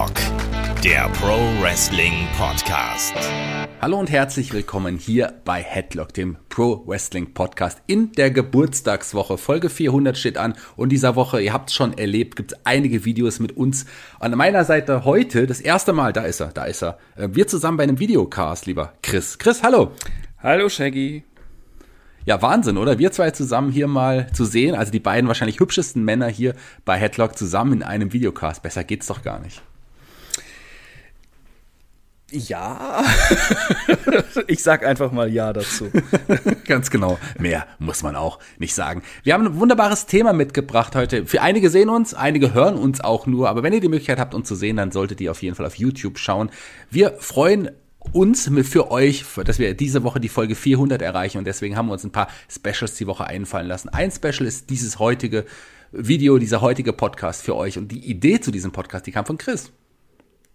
Headlock, der Pro Wrestling Podcast. Hallo und herzlich willkommen hier bei Headlock, dem Pro Wrestling Podcast in der Geburtstagswoche. Folge 400 steht an und dieser Woche, ihr habt es schon erlebt, gibt es einige Videos mit uns. An meiner Seite heute, das erste Mal, da ist er, da ist er. Äh, wir zusammen bei einem Videocast, lieber Chris. Chris, hallo. Hallo Shaggy. Ja, Wahnsinn, oder? Wir zwei zusammen hier mal zu sehen, also die beiden wahrscheinlich hübschesten Männer hier bei Headlock zusammen in einem Videocast. Besser geht's doch gar nicht. Ja. ich sag einfach mal Ja dazu. Ganz genau. Mehr muss man auch nicht sagen. Wir haben ein wunderbares Thema mitgebracht heute. Für einige sehen uns, einige hören uns auch nur, aber wenn ihr die Möglichkeit habt, uns zu sehen, dann solltet ihr auf jeden Fall auf YouTube schauen. Wir freuen uns für euch, dass wir diese Woche die Folge 400 erreichen und deswegen haben wir uns ein paar Specials die Woche einfallen lassen. Ein Special ist dieses heutige Video, dieser heutige Podcast für euch und die Idee zu diesem Podcast, die kam von Chris.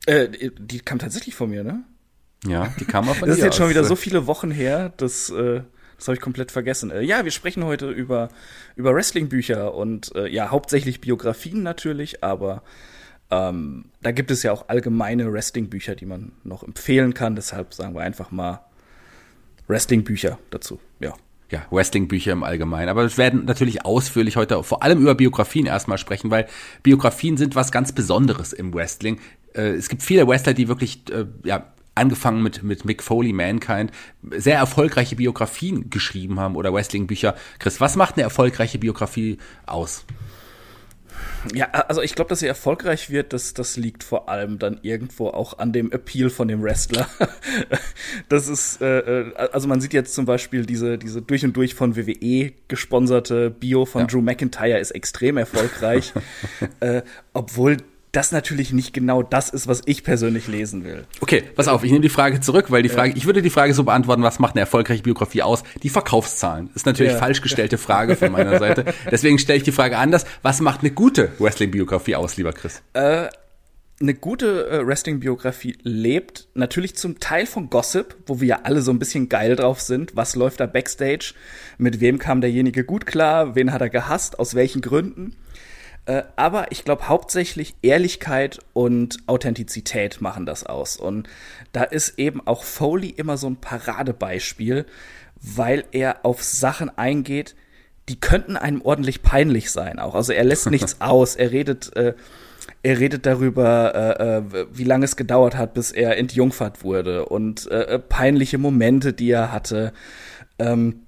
Äh, die kam tatsächlich von mir, ne? Ja, die kam auch von dir. Das ist jetzt schon wieder so viele Wochen her, dass äh, das habe ich komplett vergessen. Äh, ja, wir sprechen heute über über Wrestling-Bücher und äh, ja hauptsächlich Biografien natürlich, aber ähm, da gibt es ja auch allgemeine Wrestling-Bücher, die man noch empfehlen kann. Deshalb sagen wir einfach mal Wrestling-Bücher dazu. Ja. Ja, Wrestling-Bücher im Allgemeinen. Aber wir werden natürlich ausführlich heute vor allem über Biografien erstmal sprechen, weil Biografien sind was ganz Besonderes im Wrestling. Äh, es gibt viele Wrestler, die wirklich, äh, ja, angefangen mit, mit Mick Foley, Mankind, sehr erfolgreiche Biografien geschrieben haben oder Wrestling-Bücher. Chris, was macht eine erfolgreiche Biografie aus? Ja, also ich glaube, dass sie erfolgreich wird, das, das liegt vor allem dann irgendwo auch an dem Appeal von dem Wrestler. das ist, äh, äh, also man sieht jetzt zum Beispiel diese, diese durch und durch von WWE gesponserte Bio von ja. Drew McIntyre ist extrem erfolgreich, äh, obwohl das natürlich nicht genau das ist, was ich persönlich lesen will. Okay, pass auf, ich nehme die Frage zurück, weil die Frage, ja. ich würde die Frage so beantworten, was macht eine erfolgreiche Biografie aus? Die Verkaufszahlen. Ist natürlich ja. falsch gestellte Frage von meiner Seite. Deswegen stelle ich die Frage anders. Was macht eine gute Wrestling-Biografie aus, lieber Chris? Äh, eine gute äh, Wrestling-Biografie lebt natürlich zum Teil von Gossip, wo wir ja alle so ein bisschen geil drauf sind. Was läuft da backstage? Mit wem kam derjenige gut klar? Wen hat er gehasst? Aus welchen Gründen? Äh, aber ich glaube, hauptsächlich Ehrlichkeit und Authentizität machen das aus. Und da ist eben auch Foley immer so ein Paradebeispiel, weil er auf Sachen eingeht, die könnten einem ordentlich peinlich sein auch. Also er lässt nichts aus. Er redet, äh, er redet darüber, äh, äh, wie lange es gedauert hat, bis er entjungfert wurde und äh, äh peinliche Momente, die er hatte. Ähm,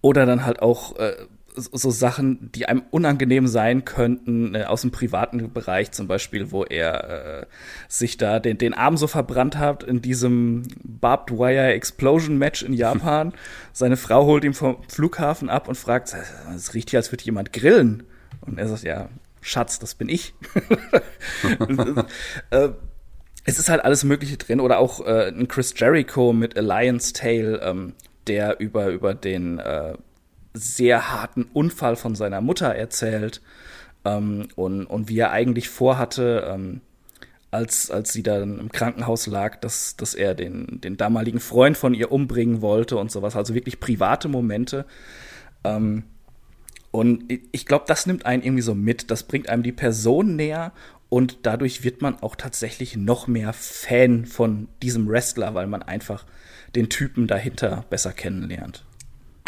oder dann halt auch äh, so Sachen, die einem unangenehm sein könnten, äh, aus dem privaten Bereich zum Beispiel, wo er äh, sich da den, den Arm so verbrannt hat in diesem Barbed Wire Explosion Match in Japan. Seine Frau holt ihn vom Flughafen ab und fragt, es riecht hier, als würde jemand grillen. Und er sagt, ja, Schatz, das bin ich. äh, es ist halt alles Mögliche drin. Oder auch äh, ein Chris Jericho mit Alliance Tale, ähm, der über, über den äh, sehr harten Unfall von seiner Mutter erzählt ähm, und, und wie er eigentlich vorhatte, ähm, als, als sie dann im Krankenhaus lag, dass, dass er den, den damaligen Freund von ihr umbringen wollte und sowas. Also wirklich private Momente. Ähm, und ich glaube, das nimmt einen irgendwie so mit. Das bringt einem die Person näher und dadurch wird man auch tatsächlich noch mehr Fan von diesem Wrestler, weil man einfach den Typen dahinter besser kennenlernt.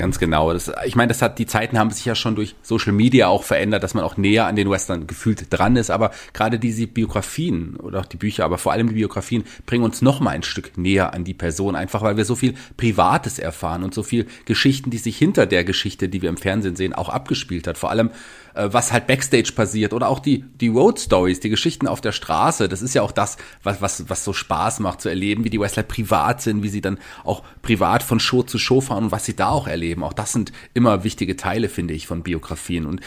Ganz genau. Das, ich meine, das hat die Zeiten haben sich ja schon durch Social Media auch verändert, dass man auch näher an den Western gefühlt dran ist. Aber gerade diese Biografien oder auch die Bücher, aber vor allem die Biografien bringen uns noch mal ein Stück näher an die Person, einfach weil wir so viel Privates erfahren und so viel Geschichten, die sich hinter der Geschichte, die wir im Fernsehen sehen, auch abgespielt hat. Vor allem was halt Backstage passiert oder auch die, die Road Stories, die Geschichten auf der Straße. Das ist ja auch das, was, was, was so Spaß macht zu erleben, wie die Wrestler privat sind, wie sie dann auch privat von Show zu Show fahren und was sie da auch erleben. Auch das sind immer wichtige Teile, finde ich, von Biografien und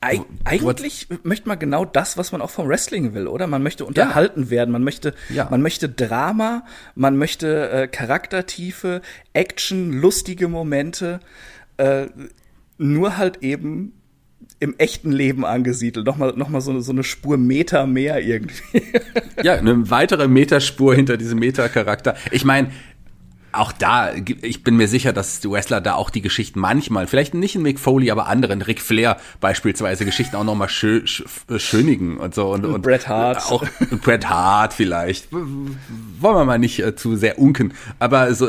Eig eigentlich möchte man genau das, was man auch vom Wrestling will, oder? Man möchte unterhalten ja. werden, man möchte, ja. man möchte Drama, man möchte äh, Charaktertiefe, Action, lustige Momente, äh, nur halt eben im echten Leben angesiedelt. Nochmal, nochmal so, so eine Spur Meter mehr irgendwie. ja, eine weitere Metaspur hinter diesem Meta-Charakter. Ich meine, auch da, ich bin mir sicher, dass die Wrestler da auch die Geschichten manchmal, vielleicht nicht in Mick Foley, aber anderen, Ric Flair beispielsweise, Geschichten auch nochmal schö schönigen und so. Und, und Bret Hart. Auch Bret Hart vielleicht. Wollen wir mal nicht äh, zu sehr unken, aber so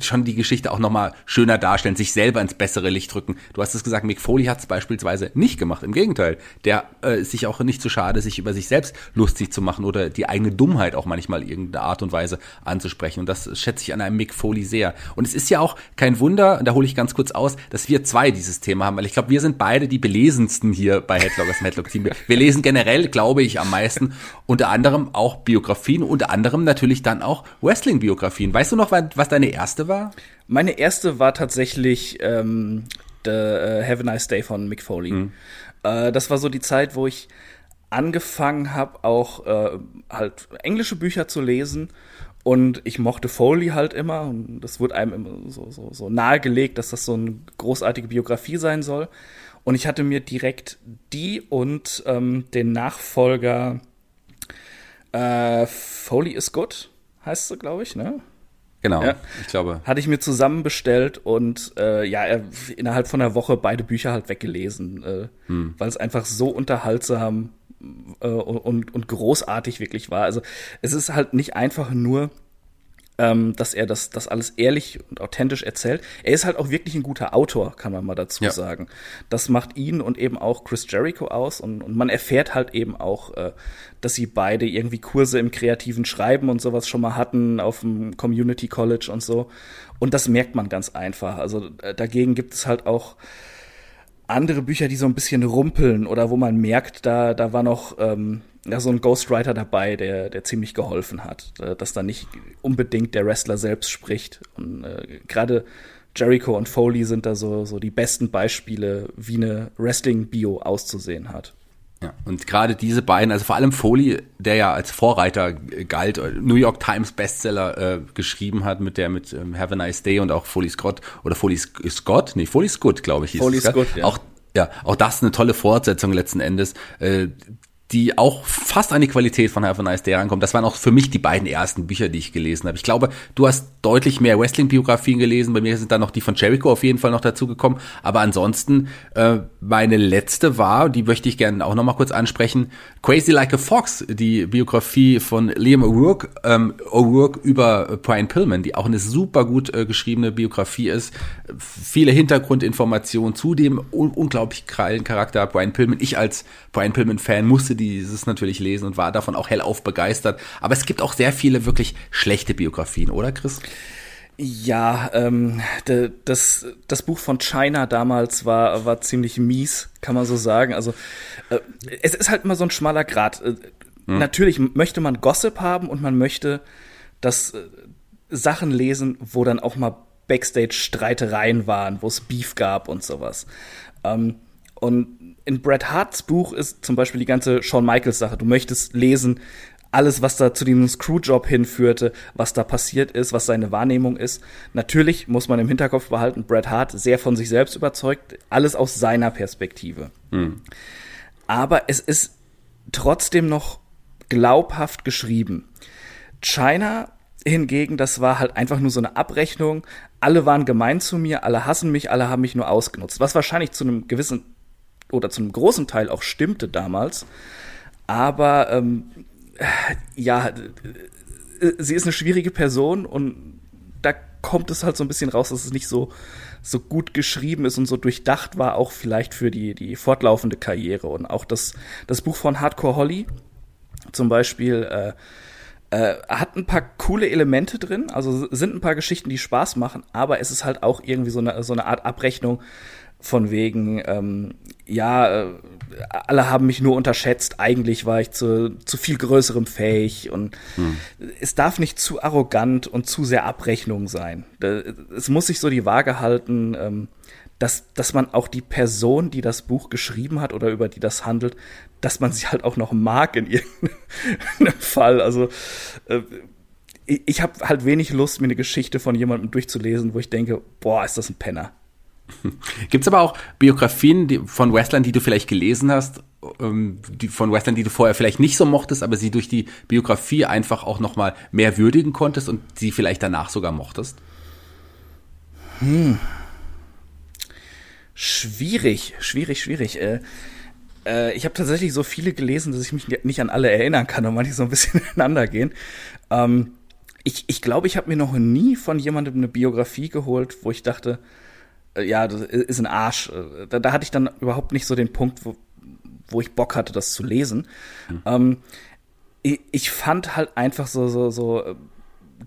schon die Geschichte auch nochmal schöner darstellen, sich selber ins bessere Licht rücken. Du hast es gesagt, Mick Foley hat es beispielsweise nicht gemacht. Im Gegenteil, der äh, ist sich auch nicht zu schade, sich über sich selbst lustig zu machen oder die eigene Dummheit auch manchmal irgendeine Art und Weise anzusprechen. Und das schätze ich an einem Mick Foley sehr. Und es ist ja auch kein Wunder, da hole ich ganz kurz aus, dass wir zwei dieses Thema haben, weil ich glaube, wir sind beide die belesensten hier bei Headlockers Headlock Team. Wir lesen generell, glaube ich, am meisten, unter anderem auch Biografien, unter anderem natürlich dann auch Wrestling-Biografien. Weißt du noch, was deine erste war? Meine erste war tatsächlich ähm, The uh, Have a Nice Day von Mick Foley. Mhm. Äh, das war so die Zeit, wo ich angefangen habe, auch äh, halt englische Bücher zu lesen und ich mochte Foley halt immer und das wurde einem immer so, so, so nahegelegt, dass das so eine großartige Biografie sein soll. Und ich hatte mir direkt die und ähm, den Nachfolger äh, Foley is Good, heißt sie, glaube ich, ne? Genau, ja. ich glaube. Hatte ich mir zusammen bestellt und äh, ja, innerhalb von einer Woche beide Bücher halt weggelesen, äh, hm. weil es einfach so unterhaltsam äh, und, und großartig wirklich war. Also es ist halt nicht einfach nur ähm, dass er das, das alles ehrlich und authentisch erzählt. Er ist halt auch wirklich ein guter Autor, kann man mal dazu ja. sagen. Das macht ihn und eben auch Chris Jericho aus und, und man erfährt halt eben auch, äh, dass sie beide irgendwie Kurse im kreativen Schreiben und sowas schon mal hatten auf dem Community College und so. Und das merkt man ganz einfach. Also äh, dagegen gibt es halt auch andere Bücher, die so ein bisschen rumpeln oder wo man merkt, da, da war noch ähm, ja, so ein Ghostwriter dabei, der, der ziemlich geholfen hat, äh, dass da nicht unbedingt der Wrestler selbst spricht. Und äh, gerade Jericho und Foley sind da so, so die besten Beispiele, wie eine Wrestling-Bio auszusehen hat. Ja, und gerade diese beiden, also vor allem Foley, der ja als Vorreiter galt, New York Times Bestseller äh, geschrieben hat mit der mit ähm, Have a Nice Day und auch Foley Scott oder Foley Scott, nee, Foley Scott, glaube ich, hieß Foley Scott, ja. Auch ja, auch das eine tolle Fortsetzung letzten Endes. Äh, die auch fast an die Qualität von Have a Nice Day rankommt. Das waren auch für mich die beiden ersten Bücher, die ich gelesen habe. Ich glaube, du hast deutlich mehr Wrestling-Biografien gelesen. Bei mir sind dann noch die von Jericho auf jeden Fall noch dazugekommen. Aber ansonsten, äh, meine letzte war, die möchte ich gerne auch noch mal kurz ansprechen, Crazy Like a Fox, die Biografie von Liam O'Rourke, ähm, O'Rourke über Brian Pillman, die auch eine super gut äh, geschriebene Biografie ist. Viele Hintergrundinformationen zu dem un unglaublich geilen Charakter Brian Pillman. Ich als Brian Pillman-Fan musste dieses natürlich lesen und war davon auch hellauf begeistert. Aber es gibt auch sehr viele wirklich schlechte Biografien, oder Chris? Ja, ähm, de, das, das Buch von China damals war, war ziemlich mies, kann man so sagen. Also äh, es ist halt immer so ein schmaler Grad. Äh, hm. Natürlich möchte man Gossip haben und man möchte das äh, Sachen lesen, wo dann auch mal Backstage-Streitereien waren, wo es Beef gab und sowas. Ähm, und in Bret Harts Buch ist zum Beispiel die ganze Shawn Michaels Sache. Du möchtest lesen, alles, was da zu diesem Screwjob hinführte, was da passiert ist, was seine Wahrnehmung ist. Natürlich muss man im Hinterkopf behalten, Bret Hart sehr von sich selbst überzeugt, alles aus seiner Perspektive. Hm. Aber es ist trotzdem noch glaubhaft geschrieben. China hingegen, das war halt einfach nur so eine Abrechnung. Alle waren gemein zu mir, alle hassen mich, alle haben mich nur ausgenutzt. Was wahrscheinlich zu einem gewissen oder zu einem großen Teil auch stimmte damals. Aber ähm, ja, sie ist eine schwierige Person und da kommt es halt so ein bisschen raus, dass es nicht so, so gut geschrieben ist und so durchdacht war, auch vielleicht für die, die fortlaufende Karriere. Und auch das, das Buch von Hardcore Holly zum Beispiel äh, äh, hat ein paar coole Elemente drin, also sind ein paar Geschichten, die Spaß machen, aber es ist halt auch irgendwie so eine, so eine Art Abrechnung von wegen, ähm, ja, äh, alle haben mich nur unterschätzt, eigentlich war ich zu, zu viel größerem fähig und hm. es darf nicht zu arrogant und zu sehr Abrechnung sein. Es muss sich so die Waage halten, ähm, dass, dass man auch die Person, die das Buch geschrieben hat oder über die das handelt, dass man sie halt auch noch mag in irgendeinem Fall. Also äh, ich habe halt wenig Lust, mir eine Geschichte von jemandem durchzulesen, wo ich denke, boah, ist das ein Penner. Gibt es aber auch Biografien die, von Wrestlern, die du vielleicht gelesen hast, ähm, die, von Wrestlern, die du vorher vielleicht nicht so mochtest, aber sie durch die Biografie einfach auch nochmal mehr würdigen konntest und sie vielleicht danach sogar mochtest? Hm. Schwierig, schwierig, schwierig. Äh, äh, ich habe tatsächlich so viele gelesen, dass ich mich nicht an alle erinnern kann und manche so ein bisschen ineinander gehen. Ähm, ich ich, glaube, ich habe mir noch nie von jemandem eine Biografie geholt, wo ich dachte, ja, das ist ein Arsch. Äh, da, da, hatte ich dann überhaupt nicht so den Punkt, wo, wo ich Bock hatte, das zu lesen. Mhm. Ähm, ich, ich, fand halt einfach so, so, so äh,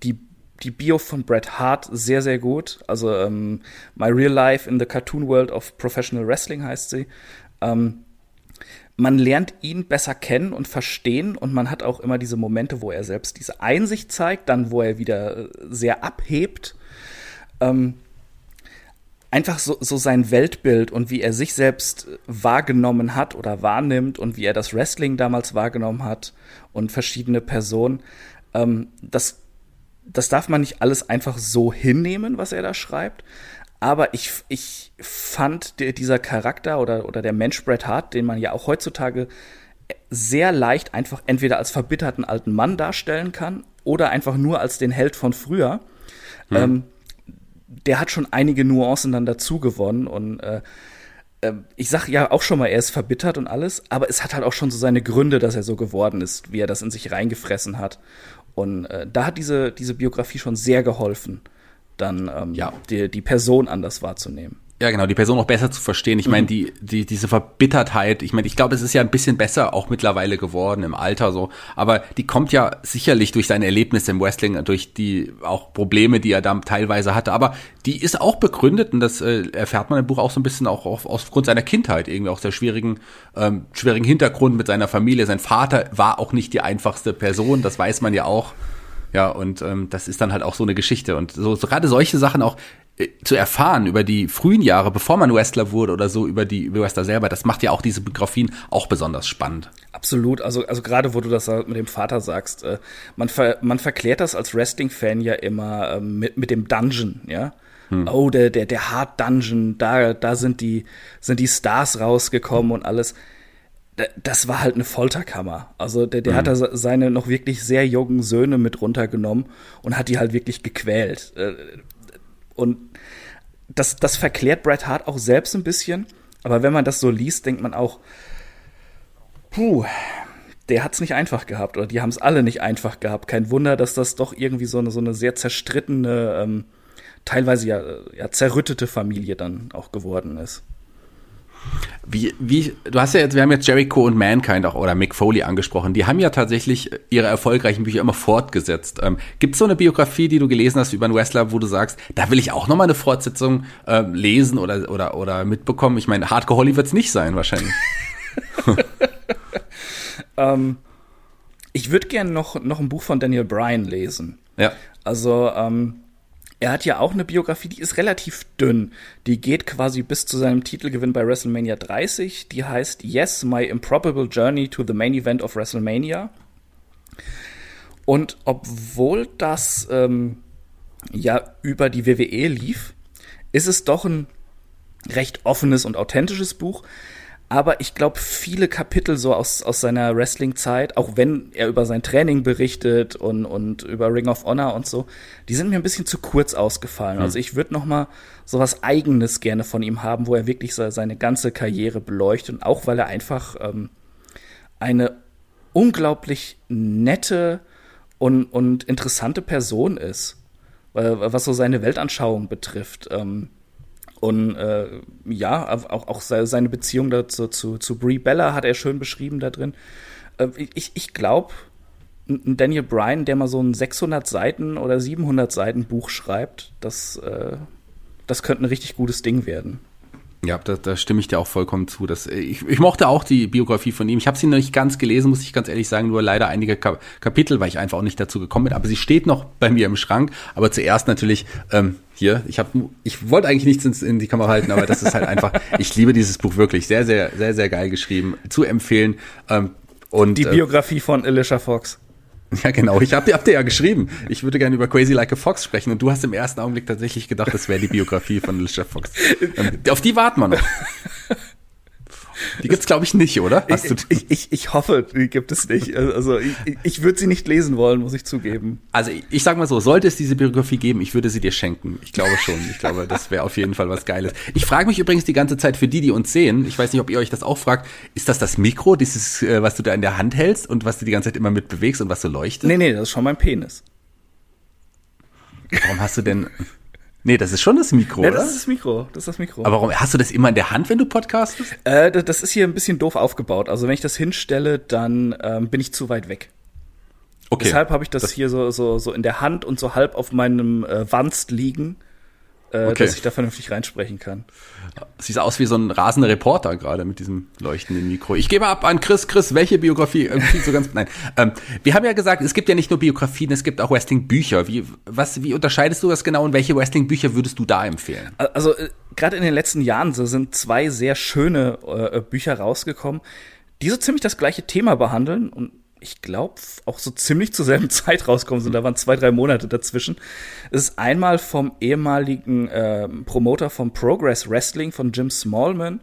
die die Bio von Bret Hart sehr, sehr gut. Also ähm, My Real Life in the Cartoon World of Professional Wrestling heißt sie. Ähm, man lernt ihn besser kennen und verstehen und man hat auch immer diese Momente, wo er selbst diese Einsicht zeigt, dann wo er wieder äh, sehr abhebt. Ähm, einfach so, so sein Weltbild und wie er sich selbst wahrgenommen hat oder wahrnimmt und wie er das Wrestling damals wahrgenommen hat und verschiedene Personen. Ähm, das, das darf man nicht alles einfach so hinnehmen, was er da schreibt. Aber ich, ich fand der, dieser Charakter oder, oder der Mensch Bret Hart, den man ja auch heutzutage sehr leicht einfach entweder als verbitterten alten Mann darstellen kann oder einfach nur als den Held von früher. Hm. Ähm, der hat schon einige Nuancen dann dazu gewonnen und äh, äh, ich sag ja auch schon mal, er ist verbittert und alles, aber es hat halt auch schon so seine Gründe, dass er so geworden ist, wie er das in sich reingefressen hat. Und äh, da hat diese, diese Biografie schon sehr geholfen dann ähm, ja. die, die Person anders wahrzunehmen. Ja, genau, die Person auch besser zu verstehen. Ich meine, mhm. die, die, diese Verbittertheit, ich meine, ich glaube, es ist ja ein bisschen besser auch mittlerweile geworden im Alter so, aber die kommt ja sicherlich durch seine Erlebnisse im Wrestling, durch die auch Probleme, die er da teilweise hatte, aber die ist auch begründet und das äh, erfährt man im Buch auch so ein bisschen auch auf, aufgrund seiner Kindheit, irgendwie auch der schwierigen, ähm, schwierigen Hintergrund mit seiner Familie. Sein Vater war auch nicht die einfachste Person, das weiß man ja auch. Ja, und ähm, das ist dann halt auch so eine Geschichte. Und so, so gerade solche Sachen auch zu erfahren über die frühen Jahre, bevor man Wrestler wurde oder so, über die über Wrestler selber, das macht ja auch diese Biografien auch besonders spannend. Absolut. Also, also gerade wo du das mit dem Vater sagst, äh, man, ver, man verklärt das als Wrestling-Fan ja immer äh, mit, mit dem Dungeon, ja. Hm. Oh, der, der, der Hard Dungeon, da, da sind die, sind die Stars rausgekommen und alles das war halt eine Folterkammer. Also der, der mhm. hat da seine noch wirklich sehr jungen Söhne mit runtergenommen und hat die halt wirklich gequält. Äh, und das, das verklärt Bret Hart auch selbst ein bisschen. Aber wenn man das so liest, denkt man auch, puh, der hat's nicht einfach gehabt oder die haben es alle nicht einfach gehabt. Kein Wunder, dass das doch irgendwie so eine, so eine sehr zerstrittene, ähm, teilweise ja, ja zerrüttete Familie dann auch geworden ist. Wie, wie, du hast ja jetzt, wir haben jetzt Jericho und Mankind auch oder Mick Foley angesprochen. Die haben ja tatsächlich ihre erfolgreichen Bücher immer fortgesetzt. Ähm, Gibt es so eine Biografie, die du gelesen hast über einen Wrestler, wo du sagst, da will ich auch noch mal eine Fortsetzung äh, lesen oder, oder, oder mitbekommen? Ich meine, Hardcore Holly wird es nicht sein, wahrscheinlich. ähm, ich würde gerne noch, noch ein Buch von Daniel Bryan lesen. Ja. Also, ähm, er hat ja auch eine Biografie, die ist relativ dünn. Die geht quasi bis zu seinem Titelgewinn bei WrestleMania 30. Die heißt Yes, My Improbable Journey to the Main Event of WrestleMania. Und obwohl das ähm, ja über die WWE lief, ist es doch ein recht offenes und authentisches Buch. Aber ich glaube, viele Kapitel so aus, aus seiner Wrestling-Zeit, auch wenn er über sein Training berichtet und, und über Ring of Honor und so, die sind mir ein bisschen zu kurz ausgefallen. Mhm. Also ich würde noch mal so was Eigenes gerne von ihm haben, wo er wirklich seine ganze Karriere beleuchtet. Und auch weil er einfach ähm, eine unglaublich nette und, und interessante Person ist, was so seine Weltanschauung betrifft. Ähm, und äh, ja, auch, auch seine Beziehung dazu, zu, zu Brie Bella hat er schön beschrieben da drin. Äh, ich ich glaube, Daniel Bryan, der mal so ein 600 Seiten oder 700 Seiten Buch schreibt, das, äh, das könnte ein richtig gutes Ding werden. Ja, da, da stimme ich dir auch vollkommen zu. Dass, äh, ich, ich mochte auch die Biografie von ihm. Ich habe sie noch nicht ganz gelesen, muss ich ganz ehrlich sagen, nur leider einige Kap Kapitel, weil ich einfach auch nicht dazu gekommen bin. Aber sie steht noch bei mir im Schrank. Aber zuerst natürlich ähm, hier. Ich habe, ich wollte eigentlich nichts ins, in die Kamera halten, aber das ist halt einfach. Ich liebe dieses Buch wirklich. Sehr, sehr, sehr, sehr geil geschrieben. Zu empfehlen. Ähm, und die äh, Biografie äh, von Alicia Fox. Ja, genau. Ich habe hab dir ja geschrieben, ich würde gerne über Crazy Like a Fox sprechen und du hast im ersten Augenblick tatsächlich gedacht, das wäre die Biografie von Alicia Fox. Ähm, auf die warten wir noch. Die gibt's glaube ich nicht, oder? Hast ich, ich, ich, ich hoffe, die gibt es nicht. Also ich, ich würde sie nicht lesen wollen, muss ich zugeben. Also ich, ich sag mal so, sollte es diese Biografie geben, ich würde sie dir schenken. Ich glaube schon. Ich glaube, das wäre auf jeden Fall was Geiles. Ich frage mich übrigens die ganze Zeit für die, die uns sehen. Ich weiß nicht, ob ihr euch das auch fragt. Ist das das Mikro, dieses, äh, was du da in der Hand hältst und was du die ganze Zeit immer mit bewegst und was so leuchtet? Nee, nee, das ist schon mein Penis. Warum hast du denn Nee, das ist schon das Mikro, ja, das ist das Mikro. Das ist das Mikro. Aber warum hast du das immer in der Hand, wenn du podcastest? Äh, das ist hier ein bisschen doof aufgebaut. Also wenn ich das hinstelle, dann ähm, bin ich zu weit weg. Okay. Deshalb habe ich das, das, hier so, so, so in der Hand und so halb auf meinem äh, Wanst liegen äh, okay. dass ich da vernünftig reinsprechen kann. Sieht aus wie so ein rasender Reporter gerade mit diesem leuchtenden Mikro. Ich gebe ab an Chris. Chris, welche Biografie? so ganz, nein. Ähm, wir haben ja gesagt, es gibt ja nicht nur Biografien, es gibt auch Wrestling-Bücher. Wie, was, wie unterscheidest du das genau und welche Wrestling-Bücher würdest du da empfehlen? Also, äh, gerade in den letzten Jahren so sind zwei sehr schöne äh, Bücher rausgekommen, die so ziemlich das gleiche Thema behandeln und ich glaube, auch so ziemlich zur selben Zeit rauskommen sind. Da waren zwei, drei Monate dazwischen. Es ist einmal vom ehemaligen äh, Promoter von Progress Wrestling, von Jim Smallman,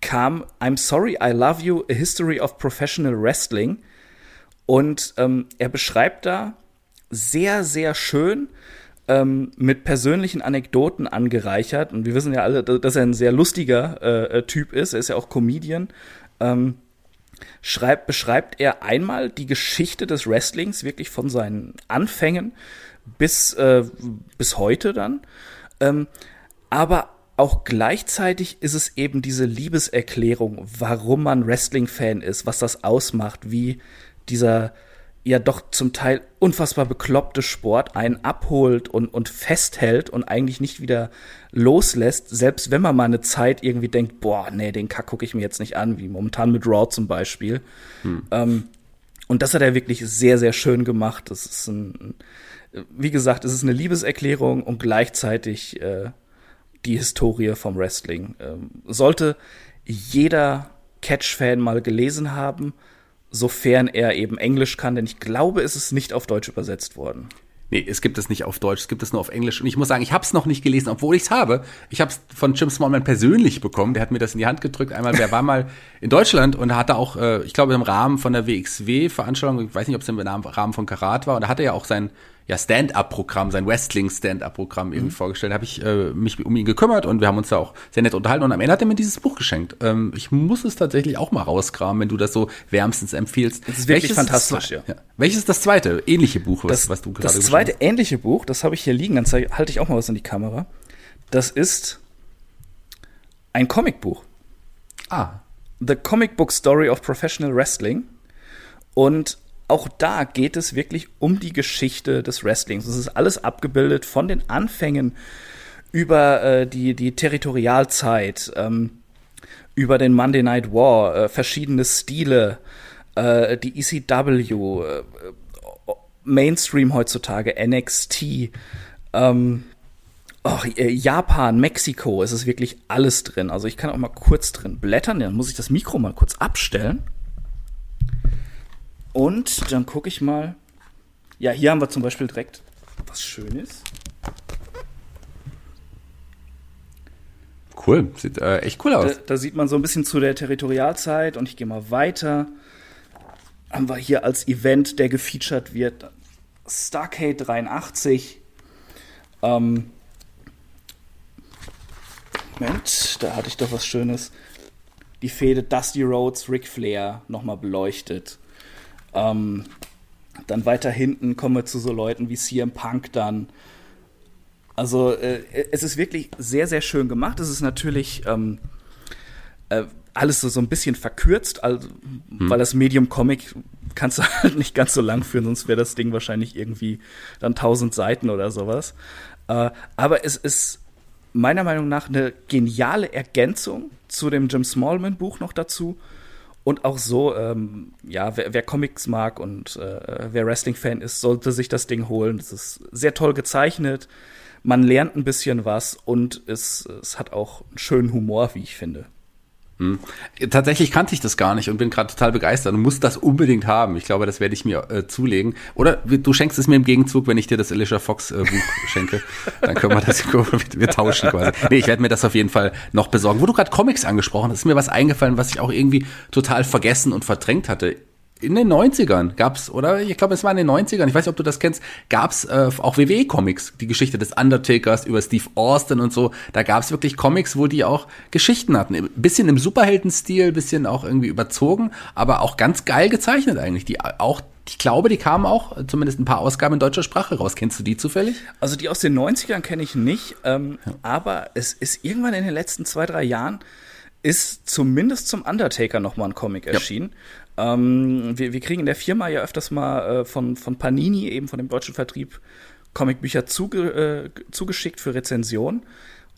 kam I'm Sorry, I Love You, A History of Professional Wrestling. Und ähm, er beschreibt da sehr, sehr schön, ähm, mit persönlichen Anekdoten angereichert. Und wir wissen ja alle, dass er ein sehr lustiger äh, Typ ist. Er ist ja auch Comedian. Ähm, schreibt, beschreibt er einmal die Geschichte des Wrestlings wirklich von seinen Anfängen bis, äh, bis heute dann. Ähm, aber auch gleichzeitig ist es eben diese Liebeserklärung, warum man Wrestling-Fan ist, was das ausmacht, wie dieser ja doch zum Teil unfassbar bekloppte Sport einen abholt und, und festhält und eigentlich nicht wieder loslässt, selbst wenn man mal eine Zeit irgendwie denkt, boah, nee, den Kack gucke ich mir jetzt nicht an, wie momentan mit Raw zum Beispiel. Hm. Ähm, und das hat er wirklich sehr, sehr schön gemacht. Das ist ein, wie gesagt, es ist eine Liebeserklärung und gleichzeitig äh, die Historie vom Wrestling. Ähm, sollte jeder Catch-Fan mal gelesen haben, sofern er eben Englisch kann, denn ich glaube, es ist nicht auf Deutsch übersetzt worden. Nee, es gibt es nicht auf Deutsch, es gibt es nur auf Englisch. Und ich muss sagen, ich habe es noch nicht gelesen, obwohl ich es habe. Ich habe es von Jim Smallman persönlich bekommen. Der hat mir das in die Hand gedrückt. Einmal, der war mal in Deutschland und hatte auch, äh, ich glaube, im Rahmen von der WXW-Veranstaltung, ich weiß nicht, ob es im Rahmen von Karat war, und da hatte er auch sein ja, Stand-up-Programm, sein Wrestling-Stand-up-Programm irgendwie mhm. vorgestellt, habe ich äh, mich um ihn gekümmert und wir haben uns da auch sehr nett unterhalten und am Ende hat er mir dieses Buch geschenkt. Ähm, ich muss es tatsächlich auch mal rauskramen, wenn du das so wärmstens empfiehlst. Das ist wirklich Welches fantastisch, ja. ja. Welches ist das zweite ähnliche Buch, was, das, was du gerade Das zweite hast? ähnliche Buch, das habe ich hier liegen, dann halte ich auch mal was in die Kamera. Das ist ein Comicbuch. Ah. The Comic Book Story of Professional Wrestling. Und auch da geht es wirklich um die Geschichte des Wrestlings. Es ist alles abgebildet von den Anfängen über äh, die, die Territorialzeit, ähm, über den Monday Night War, äh, verschiedene Stile, äh, die ECW, äh, Mainstream heutzutage, NXT, ähm, oh, Japan, Mexiko, es ist wirklich alles drin. Also ich kann auch mal kurz drin blättern, dann muss ich das Mikro mal kurz abstellen. Und dann gucke ich mal. Ja, hier haben wir zum Beispiel direkt was Schönes. Cool, sieht äh, echt cool aus. Da, da, sieht man so ein bisschen zu der Territorialzeit und ich gehe mal weiter. Haben wir hier als Event, der gefeatured wird, Starcade 83. Ähm, Moment, da hatte ich doch was Schönes. Die Fehde Dusty Rhodes, Ric Flair nochmal beleuchtet. Ähm, dann weiter hinten kommen wir zu so Leuten wie CM Punk dann. Also äh, es ist wirklich sehr, sehr schön gemacht. Es ist natürlich ähm, äh, alles so, so ein bisschen verkürzt, also, hm. weil das Medium Comic kannst du halt nicht ganz so lang führen, sonst wäre das Ding wahrscheinlich irgendwie dann 1000 Seiten oder sowas. Äh, aber es ist meiner Meinung nach eine geniale Ergänzung zu dem Jim Smallman Buch noch dazu und auch so, ähm, ja, wer, wer, Comics mag und äh, wer Wrestling-Fan ist, sollte sich das Ding holen. Es ist sehr toll gezeichnet. Man lernt ein bisschen was und es, es hat auch einen schönen Humor, wie ich finde. Hm. Tatsächlich kannte ich das gar nicht und bin gerade total begeistert und muss das unbedingt haben. Ich glaube, das werde ich mir äh, zulegen. Oder du schenkst es mir im Gegenzug, wenn ich dir das Alicia Fox äh, Buch schenke. Dann können wir das, wir tauschen quasi. Nee, ich werde mir das auf jeden Fall noch besorgen. Wo du gerade Comics angesprochen hast, ist mir was eingefallen, was ich auch irgendwie total vergessen und verdrängt hatte in den 90ern gab's, oder? Ich glaube, es war in den 90ern, ich weiß nicht, ob du das kennst, gab's äh, auch WWE-Comics, die Geschichte des Undertakers über Steve Austin und so. Da gab's wirklich Comics, wo die auch Geschichten hatten. Ein bisschen im Superhelden-Stil, bisschen auch irgendwie überzogen, aber auch ganz geil gezeichnet eigentlich. Die auch, ich glaube, die kamen auch zumindest ein paar Ausgaben in deutscher Sprache raus. Kennst du die zufällig? Also die aus den 90ern kenne ich nicht, ähm, ja. aber es ist irgendwann in den letzten zwei, drei Jahren ist zumindest zum Undertaker noch mal ein Comic erschienen. Ähm, wir, wir kriegen in der Firma ja öfters mal äh, von, von Panini, eben von dem deutschen Vertrieb, Comicbücher zuge, äh, zugeschickt für Rezension.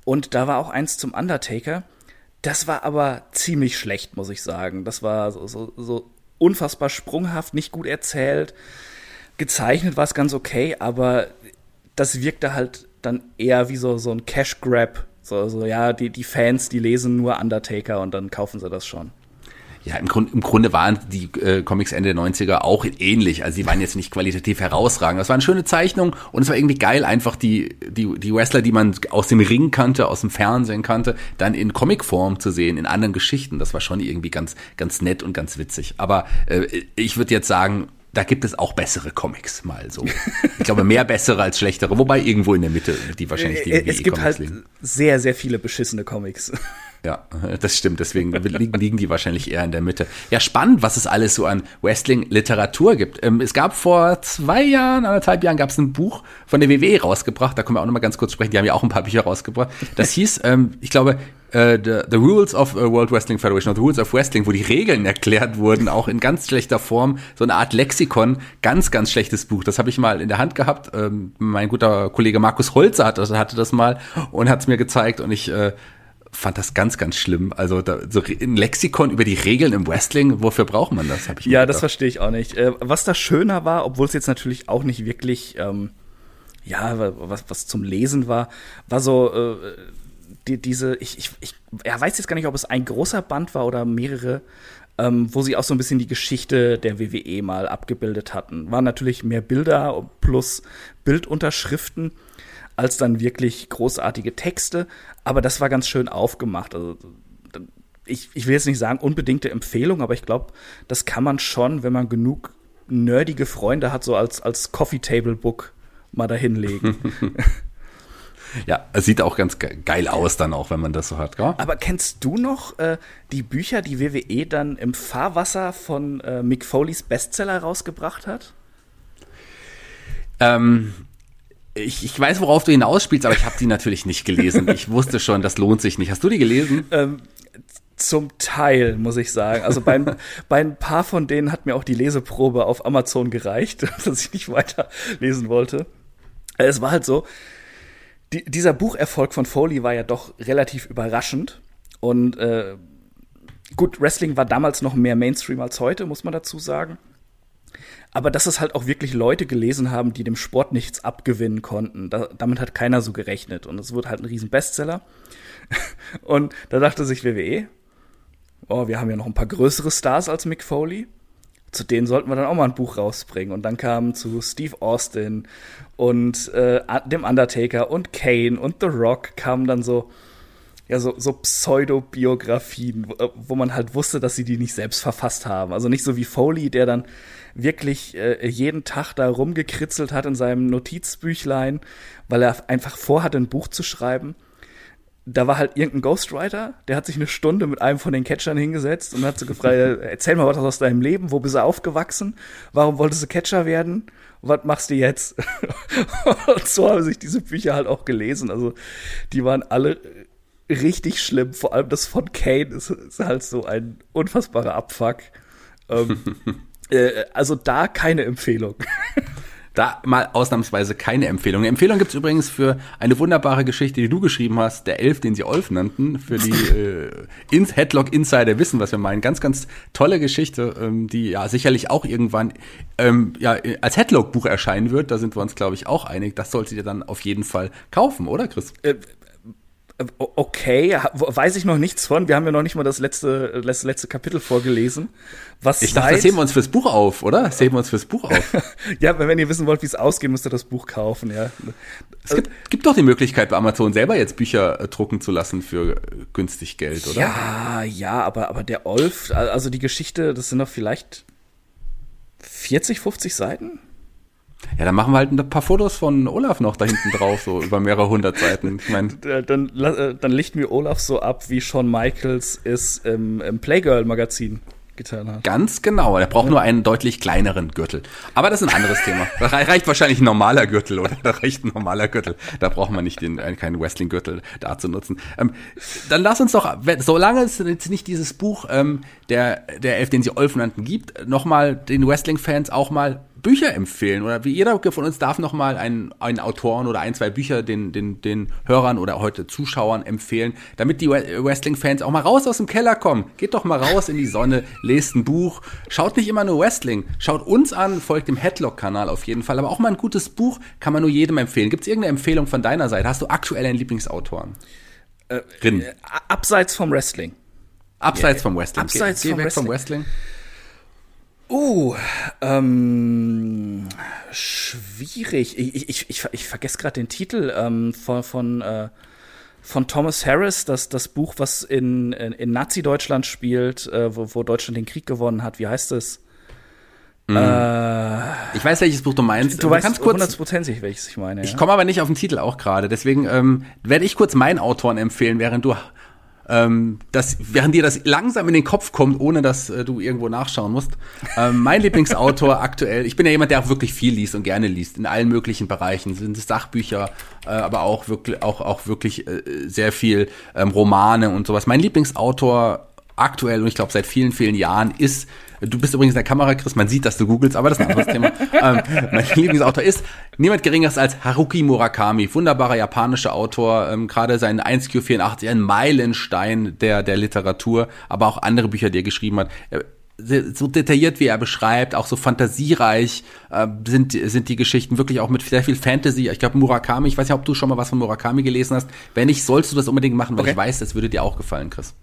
Und da war auch eins zum Undertaker. Das war aber ziemlich schlecht, muss ich sagen. Das war so, so, so unfassbar sprunghaft, nicht gut erzählt. Gezeichnet war es ganz okay, aber das wirkte halt dann eher wie so, so ein Cash Grab. So, so, ja, die, die Fans, die lesen nur Undertaker und dann kaufen sie das schon. Ja, im, Grund, im Grunde waren die äh, Comics Ende der 90er auch ähnlich. Also sie waren jetzt nicht qualitativ herausragend. Das war eine schöne Zeichnung und es war irgendwie geil, einfach die, die, die Wrestler, die man aus dem Ring kannte, aus dem Fernsehen kannte, dann in Comicform zu sehen, in anderen Geschichten. Das war schon irgendwie ganz, ganz nett und ganz witzig. Aber äh, ich würde jetzt sagen, da gibt es auch bessere Comics, mal so. Ich glaube, mehr bessere als schlechtere, wobei irgendwo in der Mitte, die wahrscheinlich die Es gibt halt liegen. sehr, sehr viele beschissene Comics. Ja, das stimmt. Deswegen liegen die wahrscheinlich eher in der Mitte. Ja, spannend, was es alles so an Wrestling-Literatur gibt. Ähm, es gab vor zwei Jahren, anderthalb Jahren, gab es ein Buch von der WWE rausgebracht. Da können wir auch noch mal ganz kurz sprechen. Die haben ja auch ein paar Bücher rausgebracht. Das hieß, ähm, ich glaube, Uh, the, the Rules of uh, World Wrestling Federation, the Rules of Wrestling, wo die Regeln erklärt wurden, auch in ganz schlechter Form, so eine Art Lexikon, ganz, ganz schlechtes Buch. Das habe ich mal in der Hand gehabt. Ähm, mein guter Kollege Markus Holzer hatte, hatte das mal und hat es mir gezeigt und ich äh, fand das ganz, ganz schlimm. Also da, so ein Lexikon über die Regeln im Wrestling, wofür braucht man das? Hab ich ja, das verstehe ich auch nicht. Äh, was da schöner war, obwohl es jetzt natürlich auch nicht wirklich, ähm, ja, was, was zum Lesen war, war so äh, die, diese, ich, ich, ich ja, weiß jetzt gar nicht, ob es ein großer Band war oder mehrere, ähm, wo sie auch so ein bisschen die Geschichte der WWE mal abgebildet hatten. Waren natürlich mehr Bilder plus Bildunterschriften als dann wirklich großartige Texte. Aber das war ganz schön aufgemacht. Also ich, ich will jetzt nicht sagen unbedingte Empfehlung, aber ich glaube, das kann man schon, wenn man genug nerdige Freunde hat, so als, als Coffee Table Book mal dahinlegen. Ja, es sieht auch ganz geil aus dann auch, wenn man das so hat, gell? Aber kennst du noch äh, die Bücher, die WWE dann im Fahrwasser von äh, Mick Foleys Bestseller rausgebracht hat? Ähm, ich, ich weiß, worauf du hinausspielst, aber ich habe die natürlich nicht gelesen. Ich wusste schon, das lohnt sich nicht. Hast du die gelesen? Ähm, zum Teil, muss ich sagen. Also bei, bei ein paar von denen hat mir auch die Leseprobe auf Amazon gereicht, dass ich nicht weiter lesen wollte. Es war halt so, die, dieser Bucherfolg von Foley war ja doch relativ überraschend. Und äh, gut, Wrestling war damals noch mehr Mainstream als heute, muss man dazu sagen aber dass es halt auch wirklich Leute gelesen haben, die dem Sport nichts abgewinnen konnten. Da, damit hat keiner so gerechnet. Und es wurde halt ein riesen Bestseller. Und da dachte sich WWE, oh, wir haben ja noch ein paar größere Stars als Mick Foley. Zu denen sollten wir dann auch mal ein Buch rausbringen. Und dann kamen zu Steve Austin und äh, dem Undertaker und Kane und The Rock kamen dann so, ja, so, so Pseudo-Biografien, wo man halt wusste, dass sie die nicht selbst verfasst haben. Also nicht so wie Foley, der dann wirklich äh, jeden Tag da rumgekritzelt hat in seinem Notizbüchlein, weil er einfach vorhatte, ein Buch zu schreiben. Da war halt irgendein Ghostwriter, der hat sich eine Stunde mit einem von den Catchern hingesetzt und hat so gefragt, erzähl mal was aus deinem Leben, wo bist du aufgewachsen, warum wolltest du Catcher werden, was machst du jetzt? und so haben sich diese Bücher halt auch gelesen, also die waren alle richtig schlimm, vor allem das von Kane ist, ist halt so ein unfassbarer Abfuck. Ähm, äh, also da keine Empfehlung. Da mal ausnahmsweise keine Empfehlung. Eine Empfehlung gibt's übrigens für eine wunderbare Geschichte, die du geschrieben hast, der Elf, den sie Olf nannten, für die äh, ins Headlock Insider wissen, was wir meinen. Ganz, ganz tolle Geschichte, ähm, die ja sicherlich auch irgendwann ähm, ja, als Headlock-Buch erscheinen wird. Da sind wir uns, glaube ich, auch einig. Das solltet ihr dann auf jeden Fall kaufen, oder Chris? Äh, Okay, weiß ich noch nichts von. Wir haben ja noch nicht mal das letzte, das letzte Kapitel vorgelesen. Was ich dachte, das heben wir uns fürs Buch auf, oder? Das heben wir uns fürs Buch auf. ja, wenn ihr wissen wollt, wie es ausgeht, müsst ihr das Buch kaufen, ja. Es gibt, gibt doch die Möglichkeit, bei Amazon selber jetzt Bücher äh, drucken zu lassen für äh, günstig Geld, oder? Ja, ja, aber, aber der Olf, also die Geschichte, das sind doch vielleicht 40, 50 Seiten? Ja, dann machen wir halt ein paar Fotos von Olaf noch da hinten drauf, so über mehrere hundert Seiten. Ich mein, dann, äh, dann lichten wir Olaf so ab, wie Shawn Michaels es im, im Playgirl-Magazin getan hat. Ganz genau. Er braucht ja. nur einen deutlich kleineren Gürtel. Aber das ist ein anderes Thema. Da reicht wahrscheinlich ein normaler Gürtel, oder? Da reicht ein normaler Gürtel. Da braucht man nicht den, äh, keinen Wrestling-Gürtel da zu nutzen. Ähm, dann lass uns doch, solange es jetzt nicht dieses Buch ähm, der, der Elf, den sie Olf nannten, gibt, nochmal den Wrestling-Fans auch mal Bücher empfehlen oder wie jeder von uns darf noch mal einen, einen Autoren oder ein, zwei Bücher den, den, den Hörern oder heute Zuschauern empfehlen, damit die Wrestling-Fans auch mal raus aus dem Keller kommen. Geht doch mal raus in die Sonne, lest ein Buch, schaut nicht immer nur Wrestling, schaut uns an, folgt dem Headlock-Kanal auf jeden Fall, aber auch mal ein gutes Buch kann man nur jedem empfehlen. Gibt es irgendeine Empfehlung von deiner Seite? Hast du aktuell einen Lieblingsautoren? Äh, äh, abseits vom Wrestling. Abseits vom Wrestling. Abseits Geh, vom, Wrestling. vom Wrestling. Oh, ähm, schwierig. Ich, ich, ich, ich vergesse gerade den Titel ähm, von, von, äh, von Thomas Harris, das, das Buch, was in, in, in Nazi-Deutschland spielt, äh, wo, wo Deutschland den Krieg gewonnen hat. Wie heißt es? Mhm. Äh, ich weiß, welches Buch du meinst. Du, du weißt hundertprozentig, welches ich meine. Ich ja? komme aber nicht auf den Titel auch gerade. Deswegen ähm, werde ich kurz meinen Autoren empfehlen, während du ähm, das, während dir das langsam in den Kopf kommt, ohne dass äh, du irgendwo nachschauen musst. Ähm, mein Lieblingsautor aktuell, ich bin ja jemand, der auch wirklich viel liest und gerne liest, in allen möglichen Bereichen, sind es Sachbücher, äh, aber auch wirklich, auch, auch wirklich äh, sehr viel ähm, Romane und sowas. Mein Lieblingsautor aktuell und ich glaube seit vielen, vielen Jahren ist Du bist übrigens in der Kamera, Chris, man sieht, dass du googelst, aber das ist ein anderes Thema. Ähm, mein Lieblingsautor ist niemand geringeres als Haruki Murakami, wunderbarer japanischer Autor, ähm, gerade sein 1Q84, ein Meilenstein der, der Literatur, aber auch andere Bücher, die er geschrieben hat. so detailliert, wie er beschreibt, auch so fantasiereich äh, sind, sind die Geschichten wirklich auch mit sehr viel Fantasy. Ich glaube, Murakami, ich weiß nicht, ob du schon mal was von Murakami gelesen hast. Wenn nicht, sollst du das unbedingt machen, weil okay. ich weiß, das würde dir auch gefallen, Chris.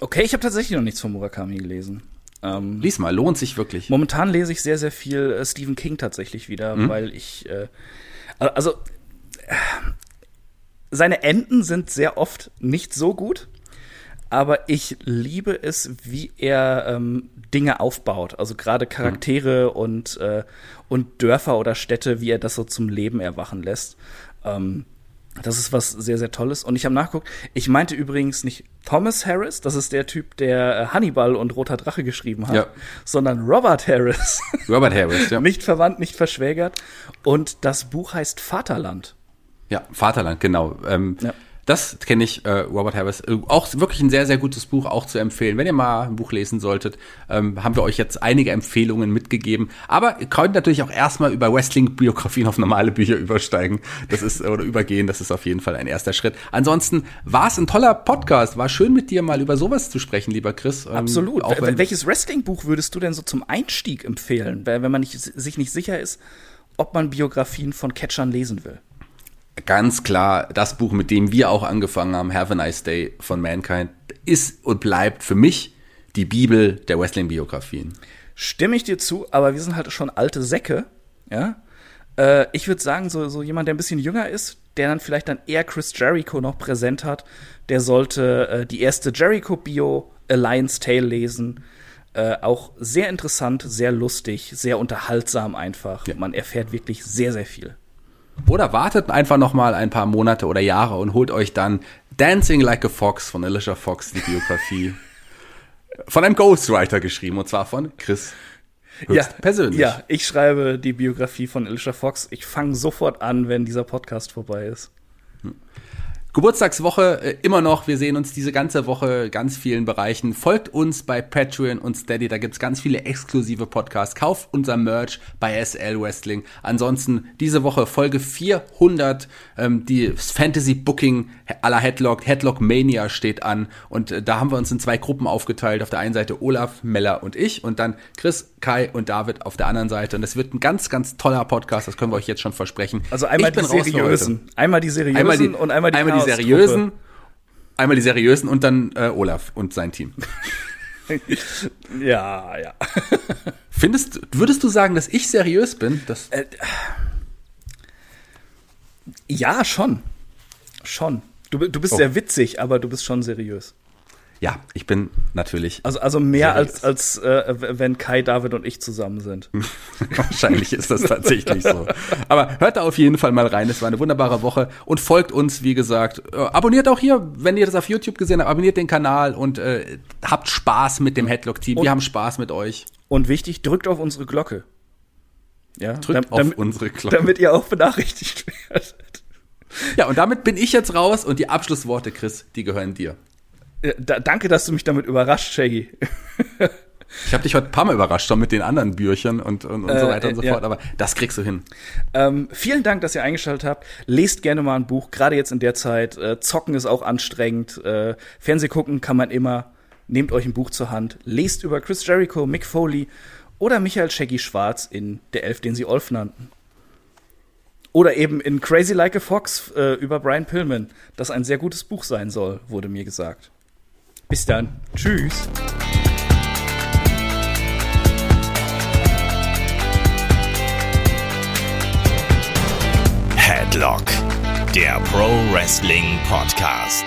Okay, ich habe tatsächlich noch nichts von Murakami gelesen. Ähm, Lies mal, lohnt sich wirklich. Momentan lese ich sehr, sehr viel äh, Stephen King tatsächlich wieder, mhm. weil ich, äh, also, äh, seine Enden sind sehr oft nicht so gut, aber ich liebe es, wie er ähm, Dinge aufbaut. Also gerade Charaktere mhm. und, äh, und Dörfer oder Städte, wie er das so zum Leben erwachen lässt. Ähm, das ist was sehr, sehr Tolles. Und ich habe nachgeguckt, ich meinte übrigens nicht Thomas Harris, das ist der Typ, der äh, Hannibal und Roter Drache geschrieben hat, ja. sondern Robert Harris. Robert Harris, ja. nicht verwandt, nicht verschwägert. Und das Buch heißt Vaterland. Ja, Vaterland, genau. Ähm, ja. Das kenne ich, äh, Robert Harris. Äh, auch wirklich ein sehr, sehr gutes Buch, auch zu empfehlen. Wenn ihr mal ein Buch lesen solltet, ähm, haben wir euch jetzt einige Empfehlungen mitgegeben. Aber ihr könnt natürlich auch erstmal über Wrestling-Biografien auf normale Bücher übersteigen. Das ist, oder übergehen, das ist auf jeden Fall ein erster Schritt. Ansonsten war es ein toller Podcast. War schön mit dir mal über sowas zu sprechen, lieber Chris. Ähm, Absolut. Auch wenn Welches Wrestling-Buch würdest du denn so zum Einstieg empfehlen, wenn man nicht, sich nicht sicher ist, ob man Biografien von Catchern lesen will? Ganz klar das Buch, mit dem wir auch angefangen haben, Have a Nice Day von Mankind, ist und bleibt für mich die Bibel der Wrestling-Biografien. Stimme ich dir zu, aber wir sind halt schon alte Säcke, ja. Äh, ich würde sagen, so, so jemand, der ein bisschen jünger ist, der dann vielleicht dann eher Chris Jericho noch präsent hat, der sollte äh, die erste Jericho-Bio Alliance Tale lesen. Äh, auch sehr interessant, sehr lustig, sehr unterhaltsam einfach. Ja. Man erfährt wirklich sehr, sehr viel. Oder wartet einfach noch mal ein paar Monate oder Jahre und holt euch dann Dancing Like a Fox von Alicia Fox, die Biografie. von einem Ghostwriter geschrieben, und zwar von Chris ja, persönlich. Ja, ich schreibe die Biografie von Alicia Fox. Ich fange sofort an, wenn dieser Podcast vorbei ist. Geburtstagswoche äh, immer noch. Wir sehen uns diese ganze Woche ganz vielen Bereichen. Folgt uns bei Patreon und Steady. Da gibt's ganz viele exklusive Podcasts. Kauft unser Merch bei SL Wrestling. Ansonsten diese Woche Folge 400. Ähm, die Fantasy Booking aller Headlock. Headlock Mania steht an. Und äh, da haben wir uns in zwei Gruppen aufgeteilt. Auf der einen Seite Olaf, Meller und ich. Und dann Chris, Kai und David auf der anderen Seite. Und das wird ein ganz, ganz toller Podcast. Das können wir euch jetzt schon versprechen. Also einmal die seriösen. Einmal die seriösen einmal die, und einmal die, einmal die seriösen einmal die seriösen und dann äh, Olaf und sein Team. ja, ja. Findest, würdest du sagen, dass ich seriös bin? Das äh, ja, schon. Schon. Du, du bist oh. sehr witzig, aber du bist schon seriös. Ja, ich bin natürlich. Also, also mehr als, als äh, wenn Kai, David und ich zusammen sind. Wahrscheinlich ist das tatsächlich so. Aber hört da auf jeden Fall mal rein. Es war eine wunderbare Woche und folgt uns, wie gesagt. Äh, abonniert auch hier, wenn ihr das auf YouTube gesehen habt, abonniert den Kanal und äh, habt Spaß mit dem Headlock-Team. Wir haben Spaß mit euch. Und wichtig, drückt auf unsere Glocke. Ja, drückt auf damit, unsere Glocke. Damit ihr auch benachrichtigt werdet. Ja, und damit bin ich jetzt raus und die Abschlussworte, Chris, die gehören dir. Da, danke, dass du mich damit überrascht, Shaggy. Ich habe dich heute ein paar Mal überrascht, schon mit den anderen Büchern und, und, und äh, so weiter und so ja. fort, aber das kriegst du hin. Ähm, vielen Dank, dass ihr eingeschaltet habt. Lest gerne mal ein Buch, gerade jetzt in der Zeit. Äh, Zocken ist auch anstrengend. Äh, Fernseh gucken kann man immer. Nehmt euch ein Buch zur Hand. Lest über Chris Jericho, Mick Foley oder Michael Shaggy Schwarz in Der Elf, den sie Olf nannten. Oder eben in Crazy Like a Fox äh, über Brian Pillman, das ein sehr gutes Buch sein soll, wurde mir gesagt. Bis dann. Tschüss. Headlock, der Pro Wrestling Podcast.